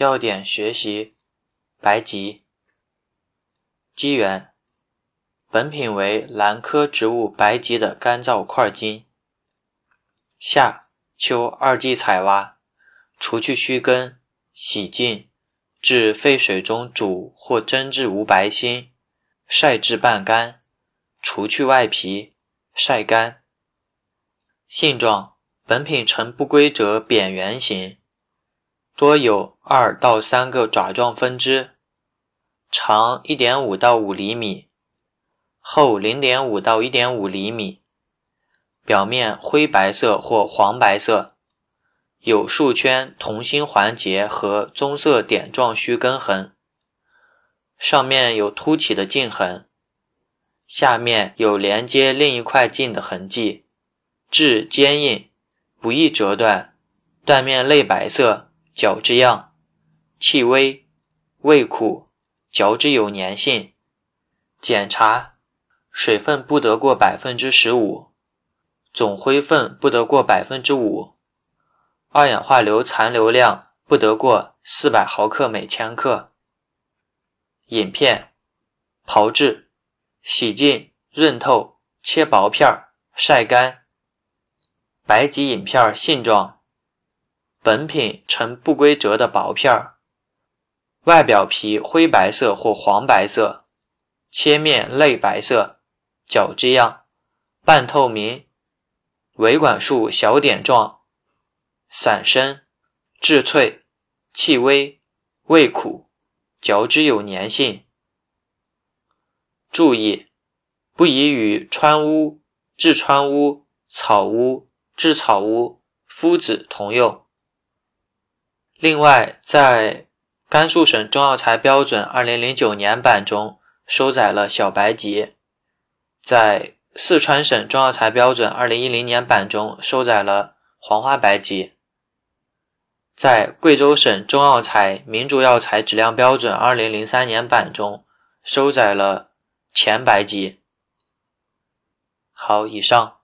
要点学习：白及。机缘：本品为兰科植物白及的干燥块茎。夏、秋二季采挖，除去须根，洗净，至沸水中煮或蒸至无白心，晒至半干，除去外皮，晒干。性状：本品呈不规则扁圆形。多有二到三个爪状分支，长一点五到五厘米，厚零点五到一点五厘米，表面灰白色或黄白色，有数圈同心环节和棕色点状须根痕，上面有凸起的茎痕，下面有连接另一块茎的痕迹，质坚硬，不易折断，断面类白色。角质样，气微，味苦，嚼之有粘性。检查：水分不得过百分之十五，总灰分不得过百分之五，二氧化硫残留量不得过四百毫克每千克。饮片：炮制，洗净，润透，切薄片儿，晒干。白及饮片性状。本品呈不规则的薄片儿，外表皮灰白色或黄白色，切面类白色，角质样，半透明，维管束小点状，散生，质脆，气微，味苦，嚼之有粘性。注意，不宜与川乌、制川乌、草乌、制草乌、夫子同用。另外，在甘肃省中药材标准二零零九年版中收载了小白及，在四川省中药材标准二零一零年版中收载了黄花白及，在贵州省中药材民族药材质量标准二零零三年版中收载了前白及。好，以上。